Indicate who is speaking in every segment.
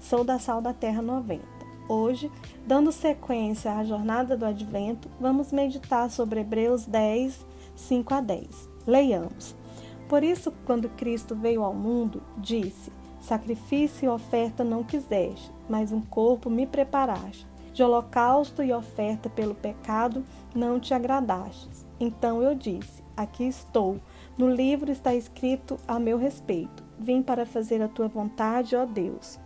Speaker 1: Sou da Sal da Terra 90. Hoje, dando sequência à jornada do Advento, vamos meditar sobre Hebreus 10, 5 a 10. Leiamos. Por isso, quando Cristo veio ao mundo, disse: Sacrifício e oferta não quiseste, mas um corpo me preparaste. De holocausto e oferta pelo pecado não te agradastes. Então eu disse: Aqui estou. No livro está escrito a meu respeito. Vim para fazer a tua vontade, ó Deus.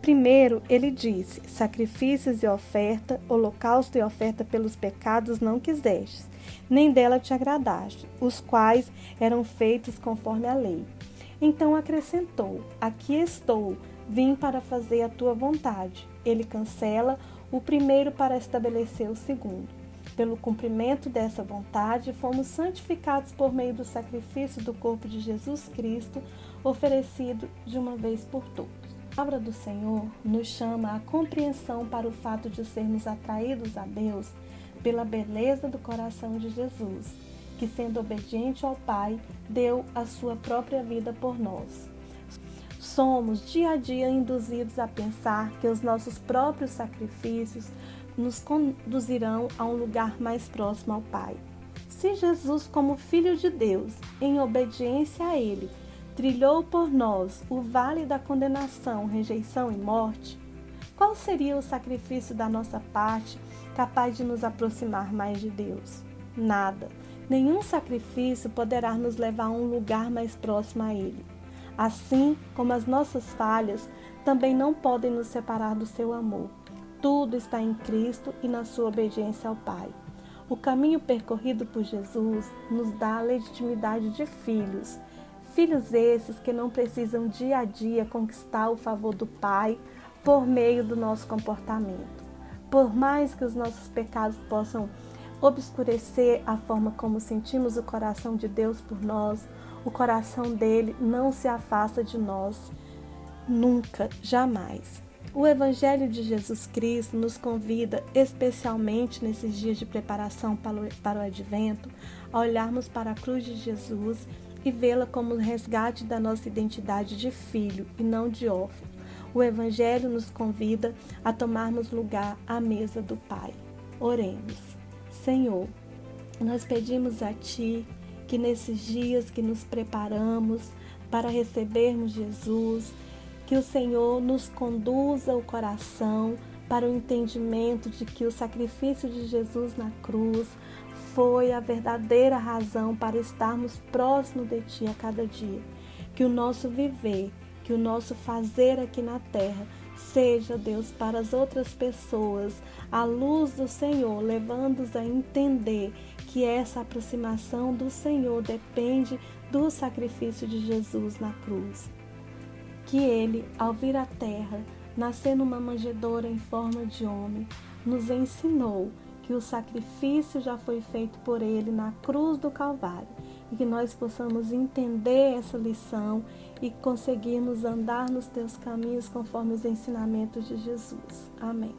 Speaker 1: Primeiro, ele disse: Sacrifícios e oferta, holocausto e oferta pelos pecados não quisestes, nem dela te agradaste, os quais eram feitos conforme a lei. Então acrescentou: Aqui estou, vim para fazer a tua vontade. Ele cancela o primeiro para estabelecer o segundo. Pelo cumprimento dessa vontade, fomos santificados por meio do sacrifício do corpo de Jesus Cristo, oferecido de uma vez por todos. A palavra do Senhor nos chama à compreensão para o fato de sermos atraídos a Deus pela beleza do coração de Jesus, que, sendo obediente ao Pai, deu a sua própria vida por nós. Somos dia a dia induzidos a pensar que os nossos próprios sacrifícios nos conduzirão a um lugar mais próximo ao Pai. Se Jesus, como Filho de Deus, em obediência a Ele, trilhou por nós o vale da condenação, rejeição e morte, qual seria o sacrifício da nossa parte capaz de nos aproximar mais de Deus? Nada. Nenhum sacrifício poderá nos levar a um lugar mais próximo a Ele assim como as nossas falhas também não podem nos separar do seu amor. Tudo está em Cristo e na sua obediência ao Pai. O caminho percorrido por Jesus nos dá a legitimidade de filhos. Filhos esses que não precisam dia a dia conquistar o favor do Pai por meio do nosso comportamento. Por mais que os nossos pecados possam obscurecer a forma como sentimos o coração de Deus por nós, o coração dele não se afasta de nós nunca, jamais. O Evangelho de Jesus Cristo nos convida, especialmente nesses dias de preparação para o Advento, a olharmos para a cruz de Jesus e vê-la como o resgate da nossa identidade de filho e não de órfão. O Evangelho nos convida a tomarmos lugar à mesa do Pai. Oremos. Senhor, nós pedimos a Ti que nesses dias que nos preparamos para recebermos Jesus, que o Senhor nos conduza o coração para o entendimento de que o sacrifício de Jesus na cruz foi a verdadeira razão para estarmos próximos de Ti a cada dia. Que o nosso viver, que o nosso fazer aqui na terra seja, Deus, para as outras pessoas, a luz do Senhor, levando-os a entender que essa aproximação do Senhor depende do sacrifício de Jesus na cruz. Que ele, ao vir à terra, nascer numa manjedoura em forma de homem, nos ensinou que o sacrifício já foi feito por ele na cruz do Calvário e que nós possamos entender essa lição e conseguirmos andar nos teus caminhos conforme os ensinamentos de Jesus. Amém.